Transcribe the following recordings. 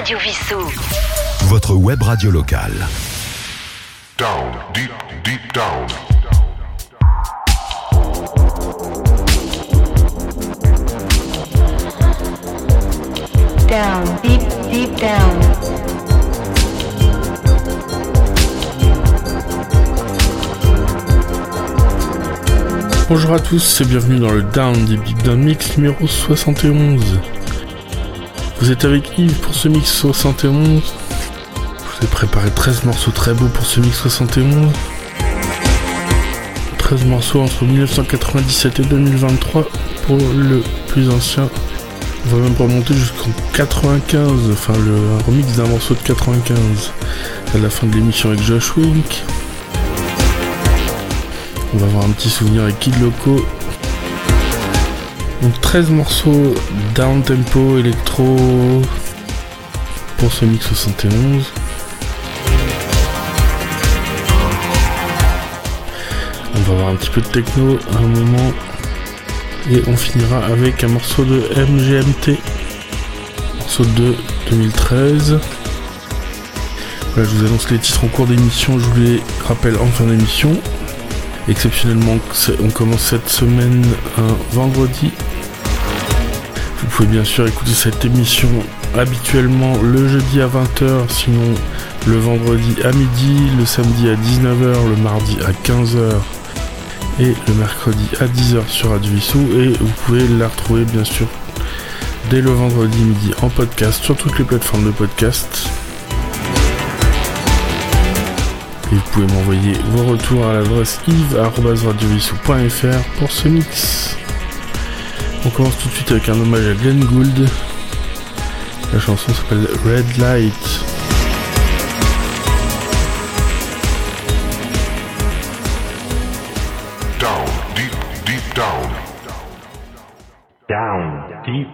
Radio Vissou. Votre web radio locale. Down, deep, deep down. Down, deep, deep down. Bonjour à tous et bienvenue dans le Down Deep Deep Down Mix numéro 71. Vous êtes avec Yves pour ce mix 71. Je vous ai préparé 13 morceaux très beaux pour ce mix 71. 13 morceaux entre 1997 et 2023 pour le plus ancien. On va même remonter jusqu'en 95, enfin le remix d'un morceau de 95 à la fin de l'émission avec Josh Wink. On va avoir un petit souvenir avec Kid Loco. Donc 13 morceaux down tempo électro pour ce mix 71. On va avoir un petit peu de techno à un moment. Et on finira avec un morceau de MGMT. Morceau de 2013. Voilà, je vous annonce les titres en cours d'émission, je vous les rappelle en fin d'émission. Exceptionnellement, on commence cette semaine un vendredi. Pouvez bien sûr écouter cette émission habituellement le jeudi à 20h, sinon le vendredi à midi, le samedi à 19h, le mardi à 15h et le mercredi à 10h sur Radio Vissou. Et vous pouvez la retrouver bien sûr dès le vendredi midi en podcast sur toutes les plateformes de podcast. Et vous pouvez m'envoyer vos retours à l'adresse yves.radiovissou.fr pour ce mix. On commence tout de suite avec un hommage à Glenn Gould. La chanson s'appelle Red Light. Down, deep, deep down. Down, deep,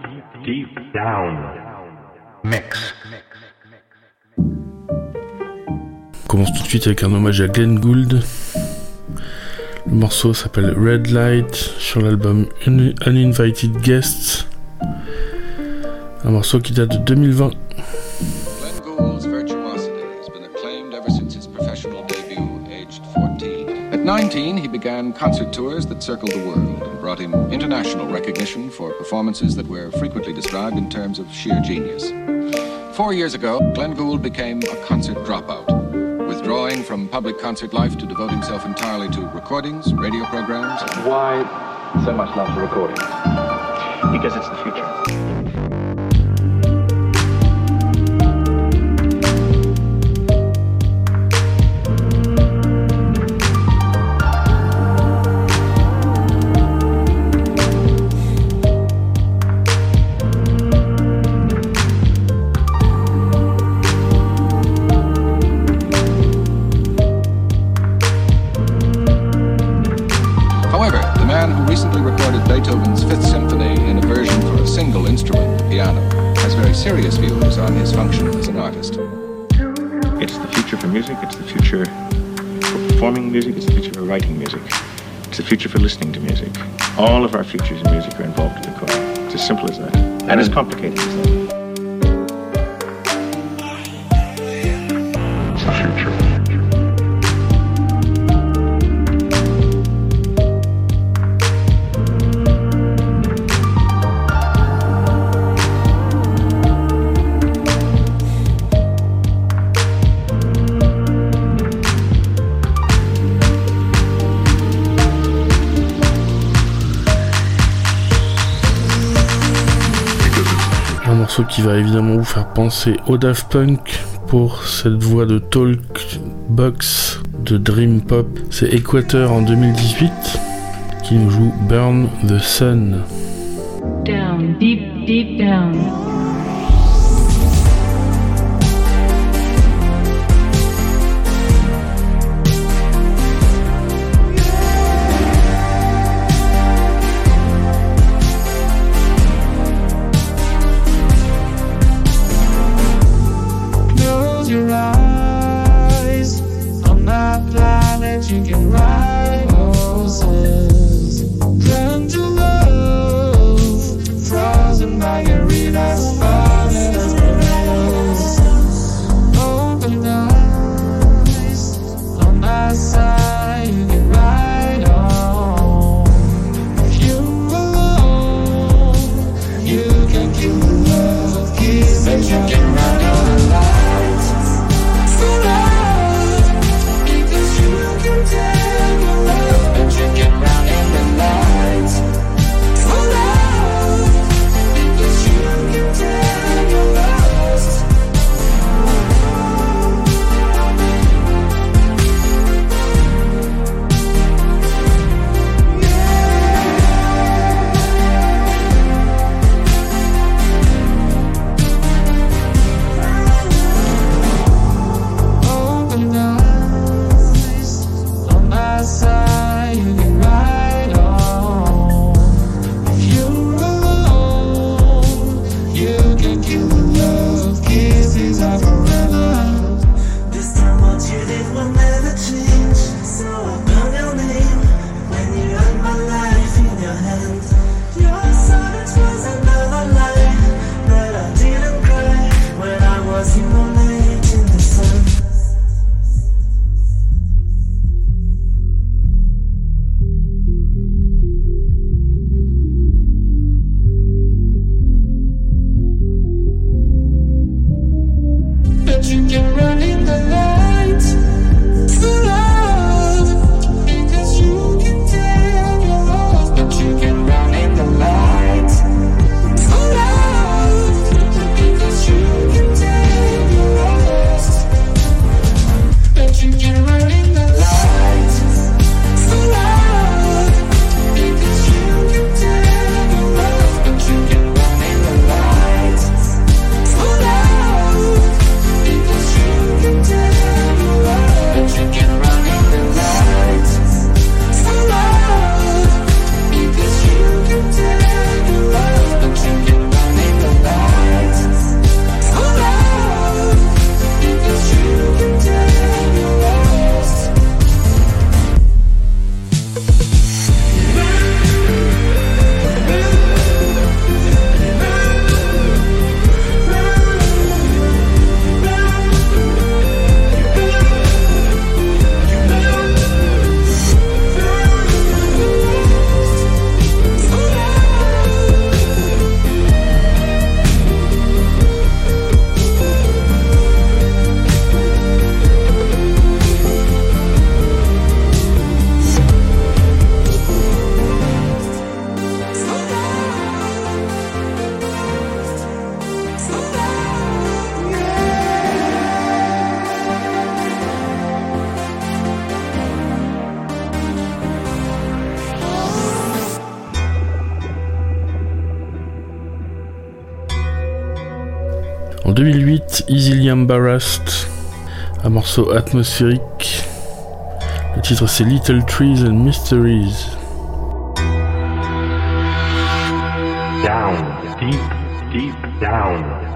deep down. Mix. On commence tout de suite avec un hommage à Glenn Gould. Le morceau s'appelle Red Light sur l'album Un- Uninvited Guests. Un morceau qui date de 2020. Glenn Gould's virtuosity has been acclaimed ever since his professional debut, aged 14. At 19, he began concert tours that circled the world and brought him international recognition for performances that were frequently described in terms of sheer genius. Four years ago, Glenn Gould became a concert dropout, withdrawing from public concert life to devote himself entirely to recordings, radio programs, Why so much love for recordings? Because it's the future. Serious views on uh, his function as an artist. It's the future for music, it's the future for performing music, it's the future for writing music, it's the future for listening to music. All of our futures in music are involved in the core. It's as simple as that. And as complicated as that. Qui va évidemment vous faire penser au Daft Punk pour cette voix de Talk Box de Dream Pop. C'est Equator en 2018 qui nous joue Burn the Sun. Un morceau atmosphérique. Le titre c'est Little Trees and Mysteries. Down, deep, deep down.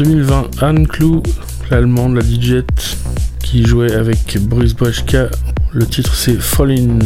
2020, Anne Clou, l'allemande, la DJ, qui jouait avec Bruce Boschka. Le titre c'est Fallin'.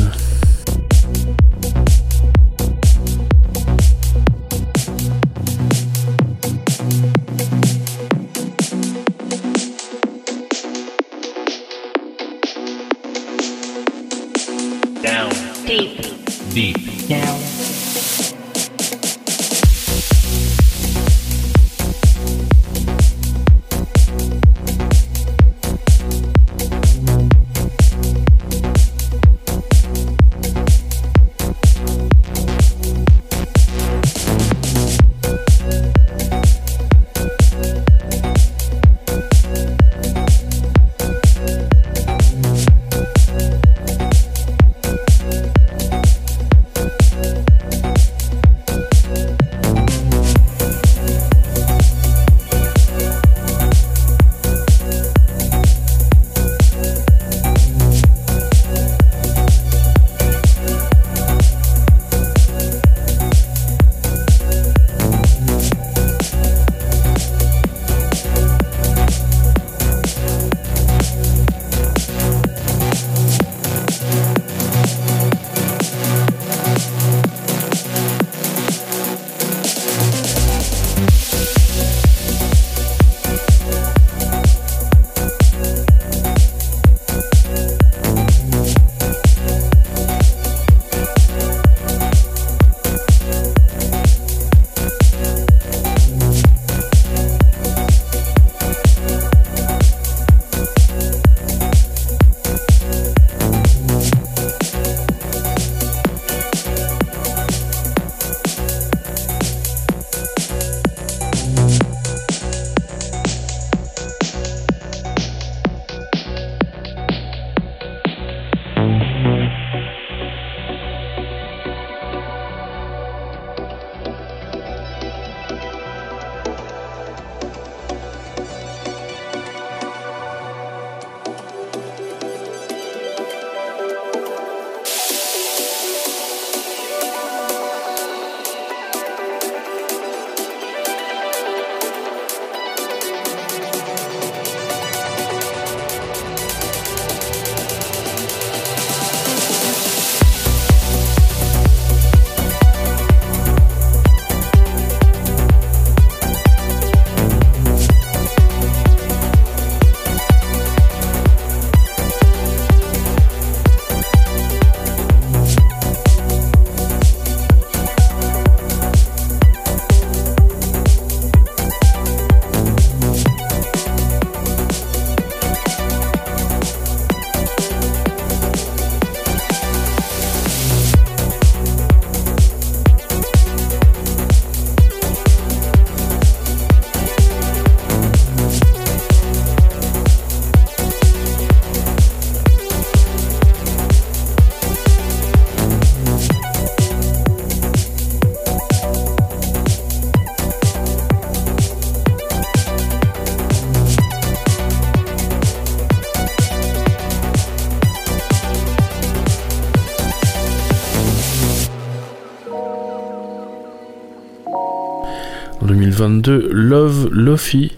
En 2022, Love Lofi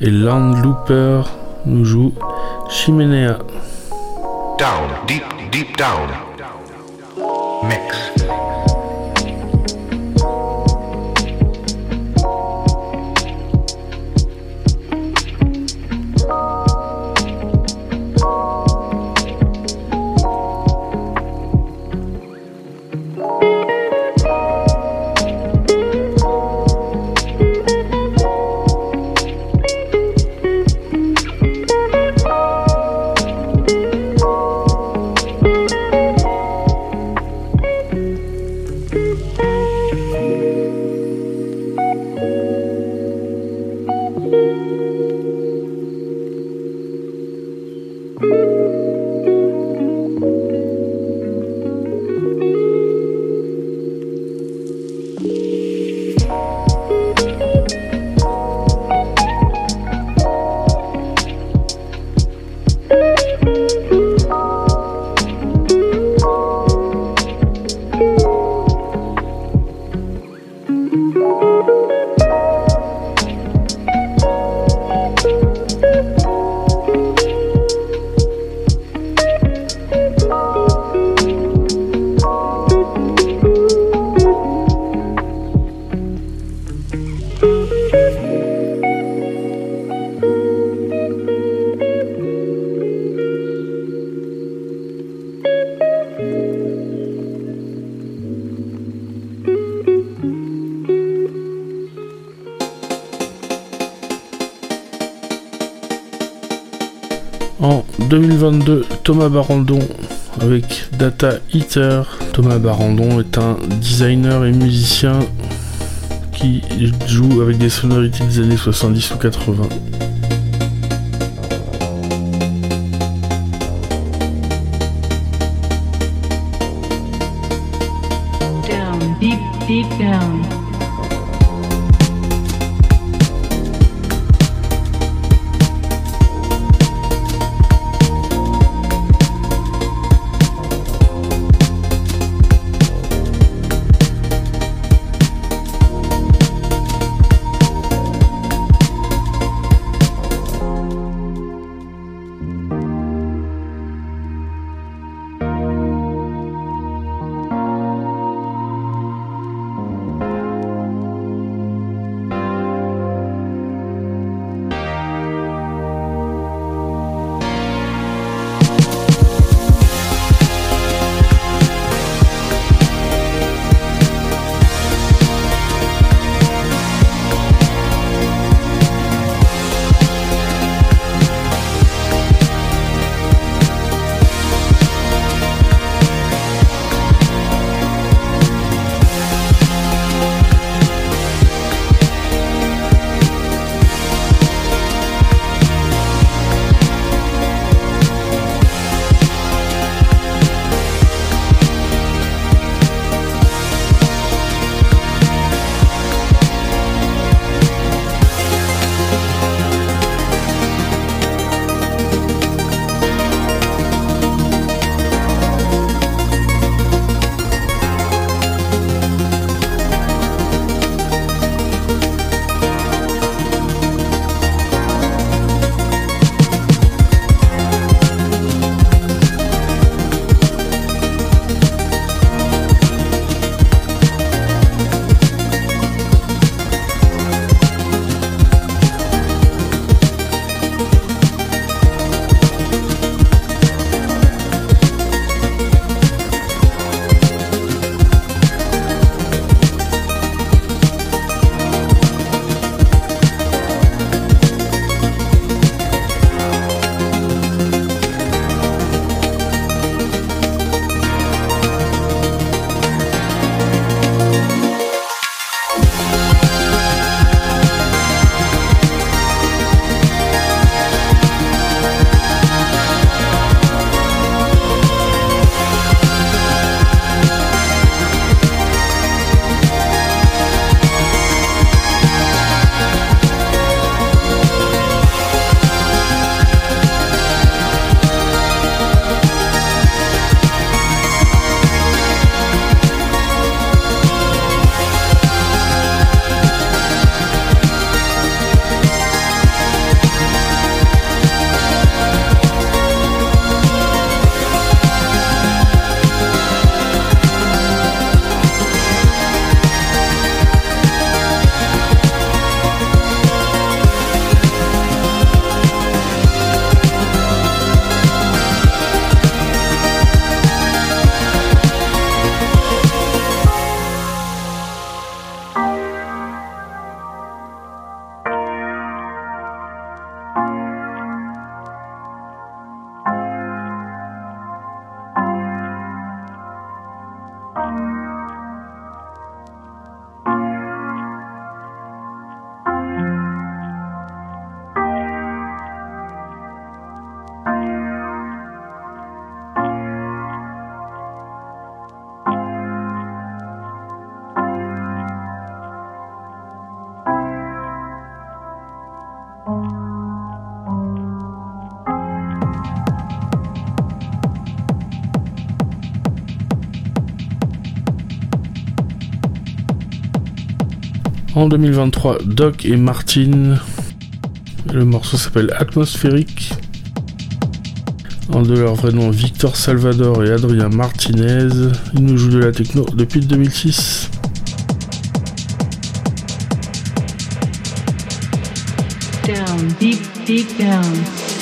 et Landlooper nous jouent Chimenea. Down, deep, deep down. Mix. 2022, Thomas Barandon avec Data Eater. Thomas Barandon est un designer et musicien qui joue avec des sonorités des années 70 ou 80. En 2023, Doc et Martin. Le morceau s'appelle Atmosphérique. En de leur vrai nom, Victor Salvador et Adrien Martinez. Ils nous jouent de la techno depuis 2006. Down, deep, deep down.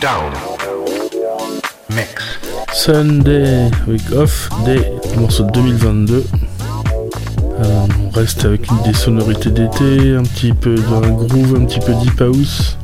Down. Mix. Sunday Week Off Day, morceau de 2022. Euh, on reste avec une des sonorités d'été, un petit peu dans le groove, un petit peu deep house.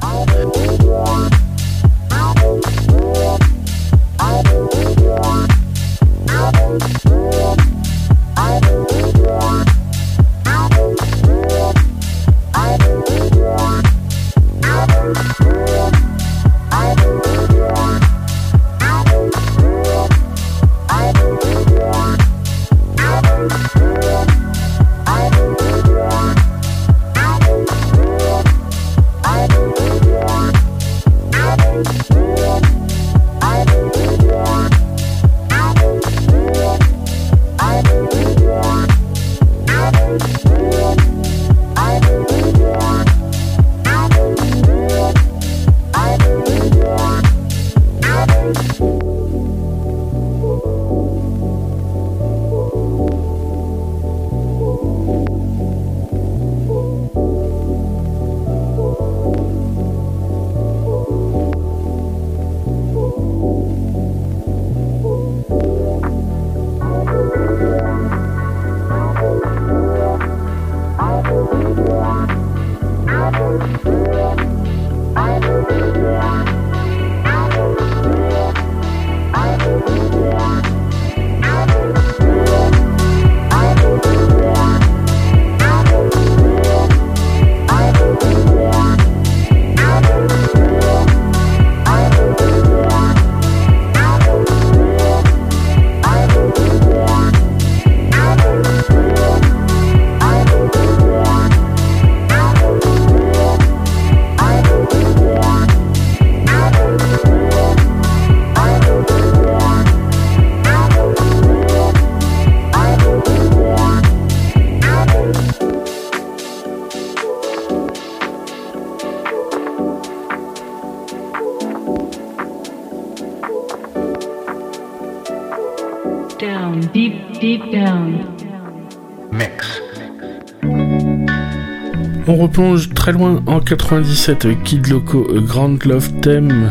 Replonge très loin en 97 avec Kid Loco, Grand Love Theme.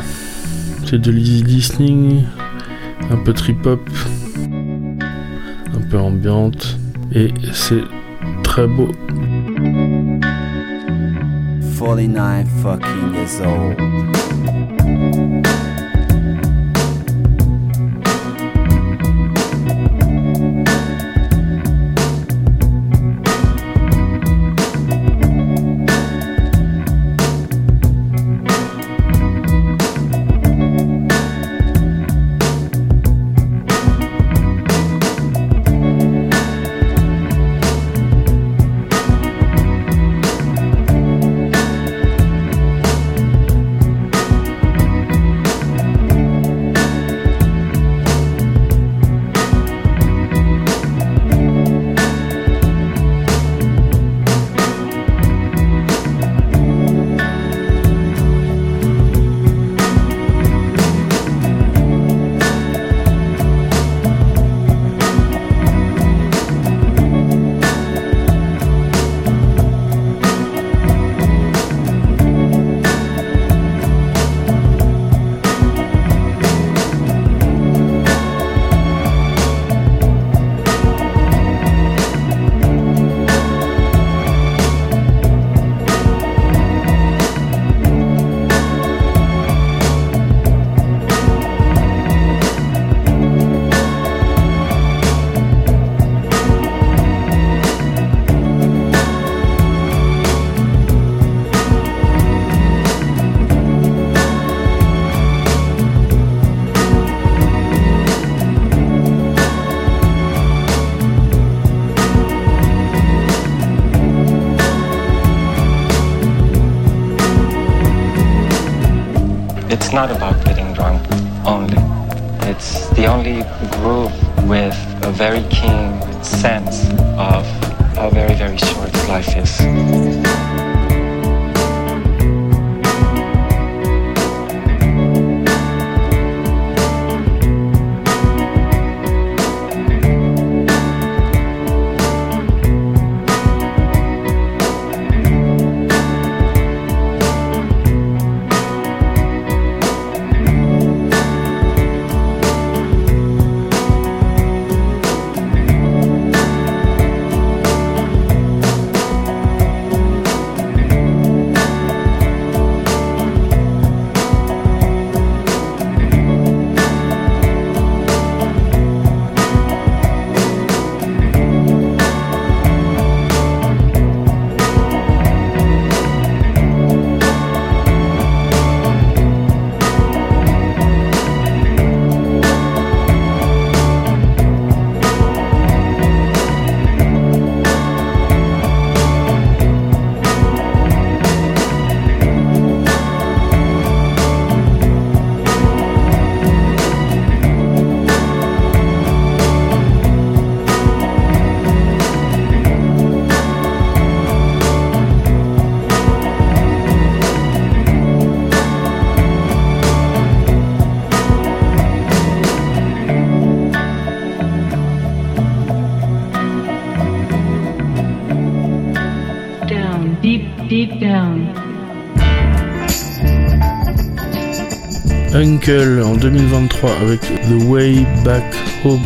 C'est de l'easy listening, un peu trip-hop, un peu ambiante, et c'est très beau. 49 fucking years old. Groove with a very keen En 2023 avec The Way Back Home.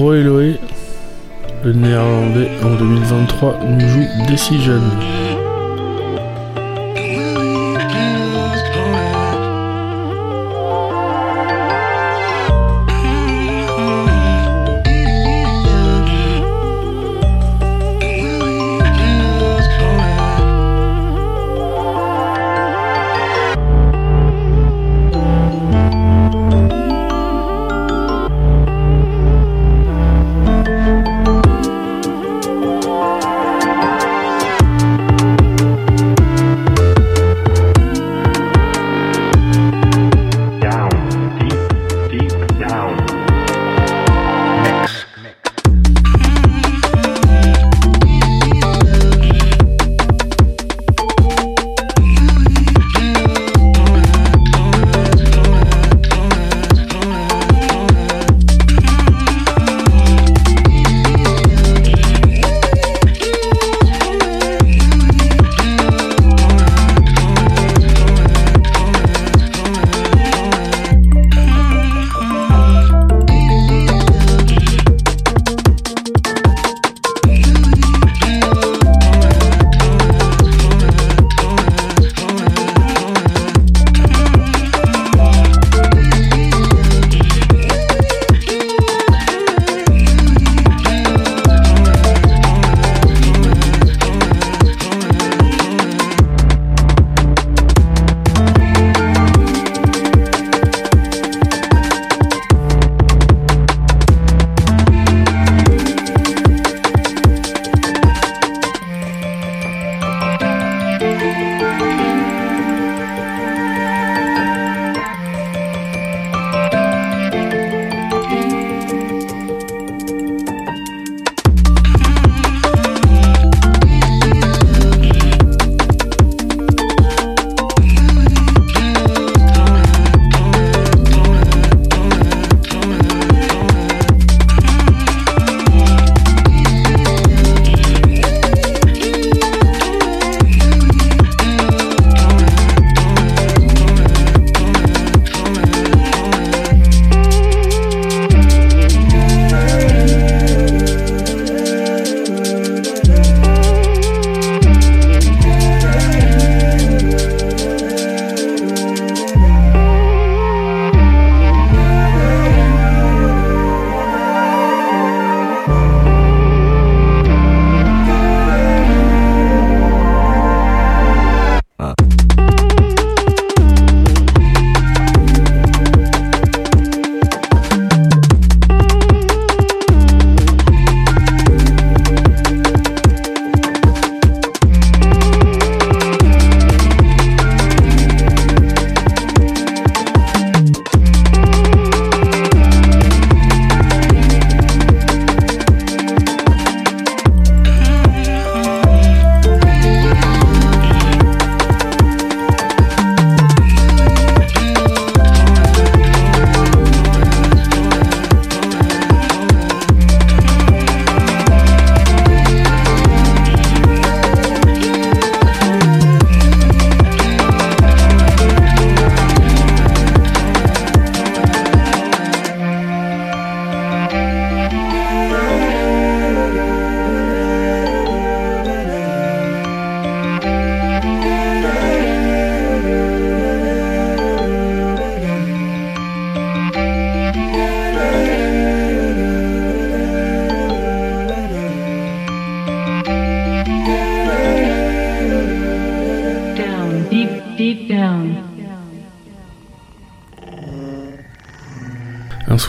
Dro Eloé, le néerlandais en 2023, nous joue Decision.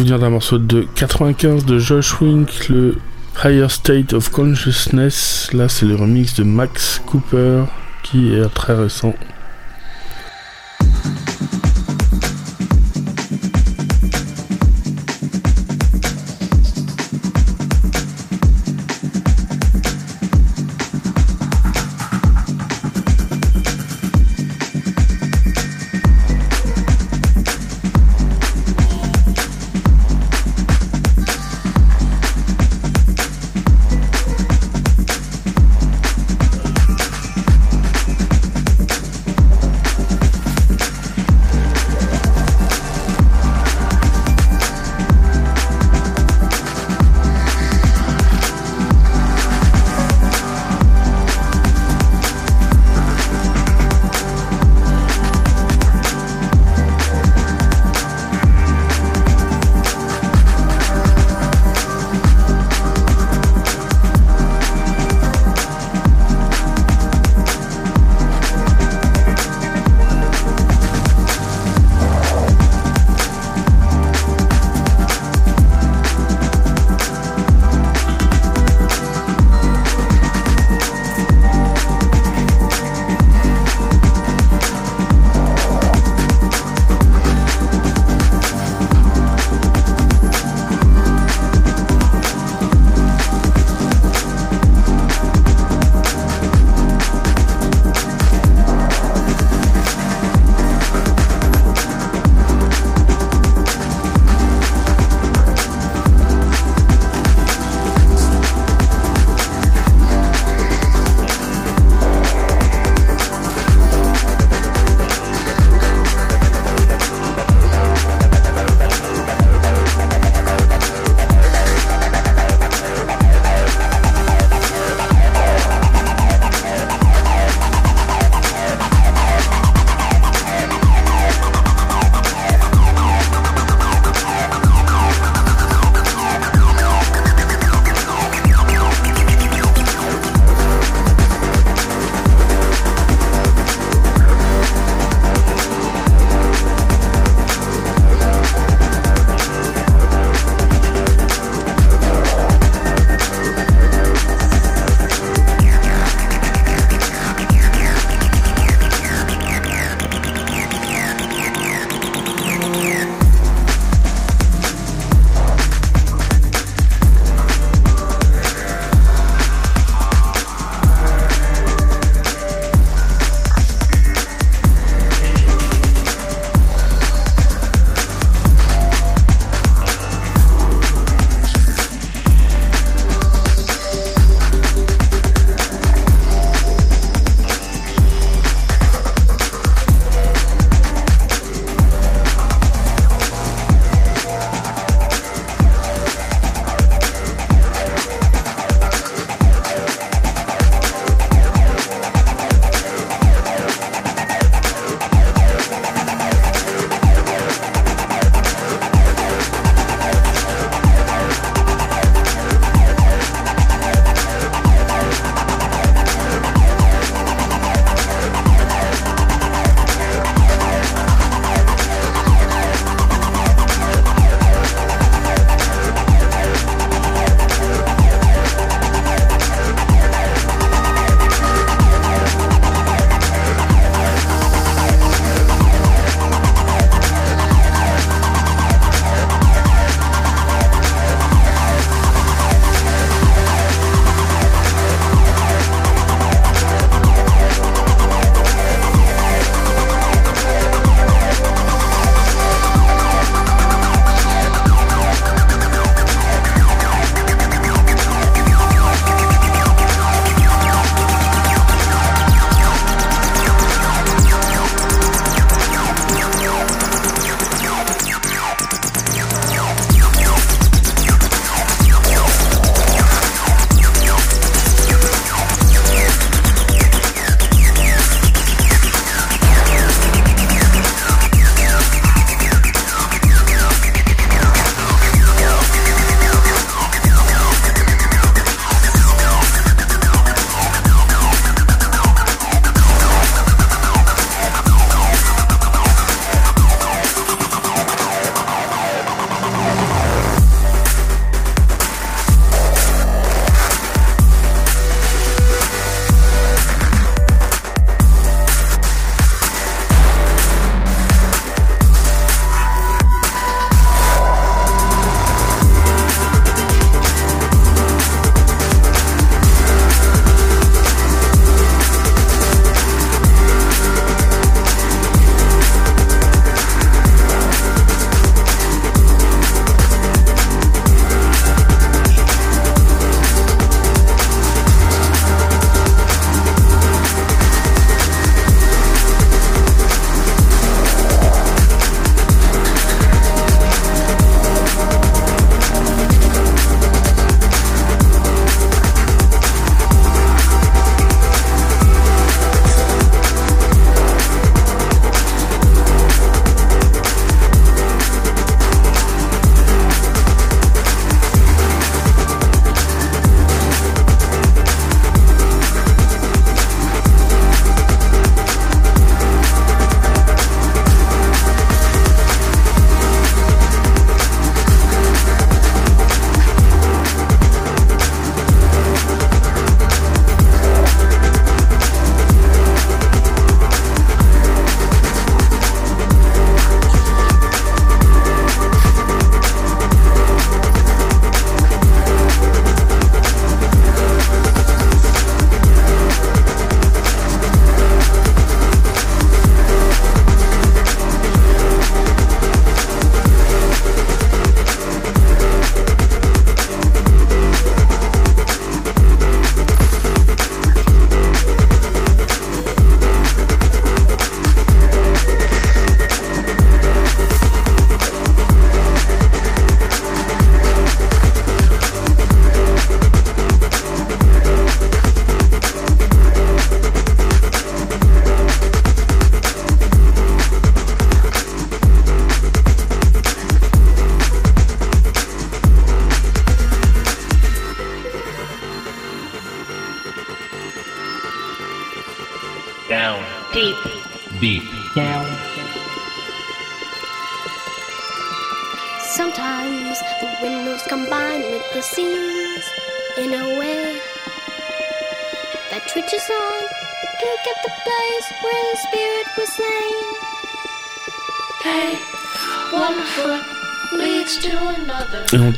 Souvenir d'un morceau de 95 de Josh Wink, le Higher State of Consciousness. Là, c'est le remix de Max Cooper qui est très récent.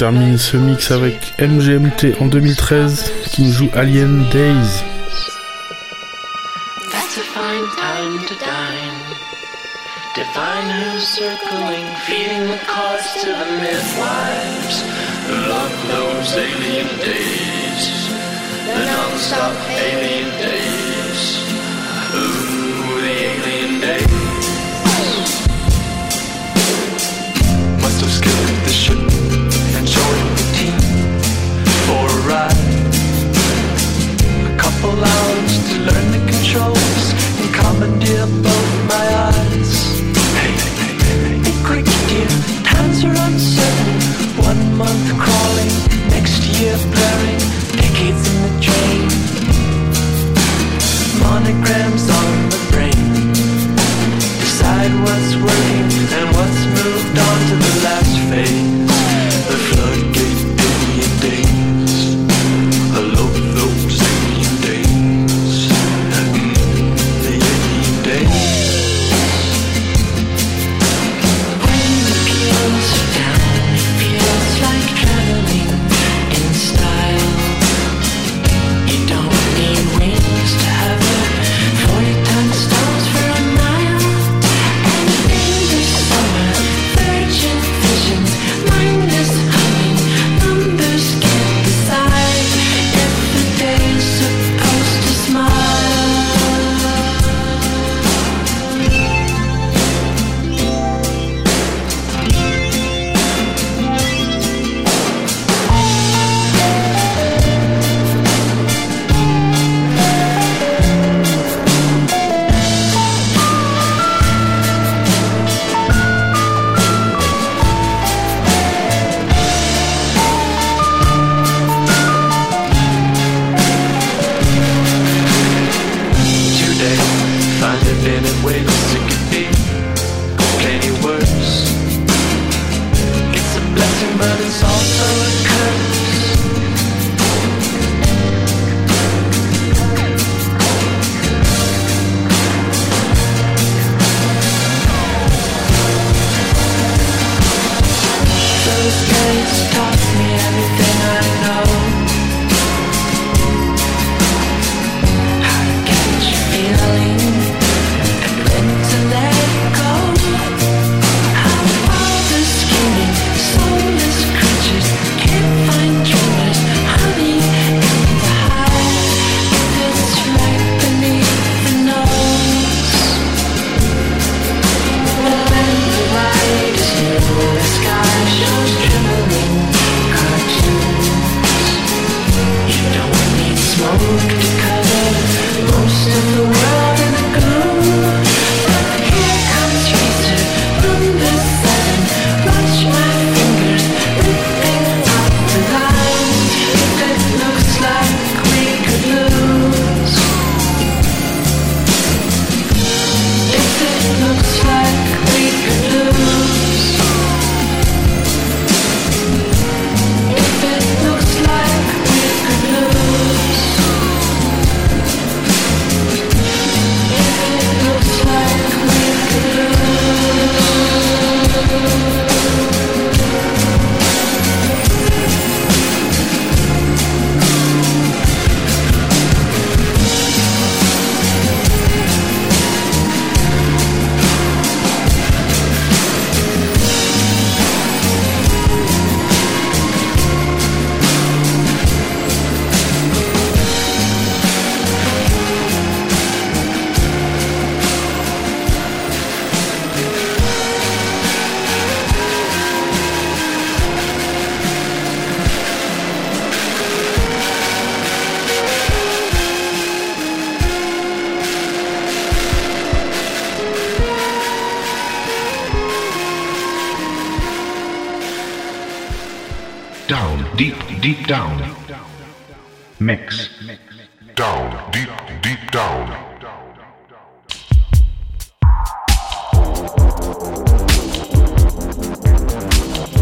termine ce mix avec MGMT en 2013 qui joue Alien Days.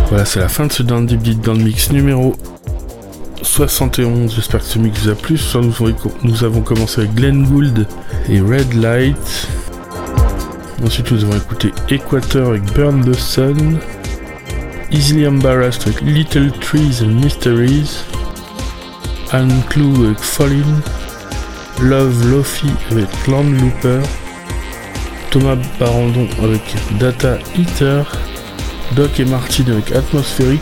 Voilà, c'est la fin de ce Down Deep Deep dans mix numéro 71. J'espère que ce mix vous a plu. Ce nous avons commencé avec Glenn Gould et Red Light. Ensuite, nous avons écouté Equator avec Burn the Sun. Easily Embarrassed avec Little Trees and Mysteries. Clou avec Fallin. Love Lofi avec Landlooper. Thomas Barandon avec Data Eater. Doc et Martin avec Atmosphérique.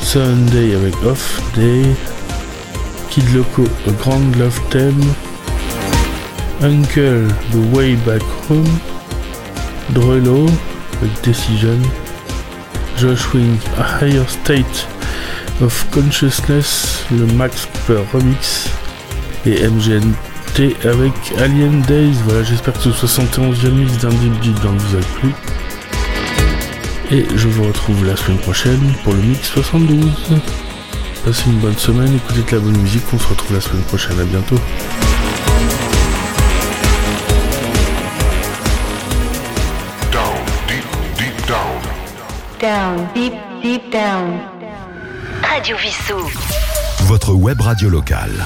Sunday avec Off Day. Kid Loco A Grand Love Theme. Uncle The Way Back Home. Drello avec Decision. Josh Wing A Higher State of Consciousness, le Max Cooper Remix. Et MGNT avec Alien Days. Voilà, j'espère que ce 71e mix d'un vous a plu. Et je vous retrouve la semaine prochaine pour le mix 72. Passez une bonne semaine, écoutez de la bonne musique, on se retrouve la semaine prochaine, à bientôt. Down, deep, deep down. Radio Vissou. Votre web radio locale.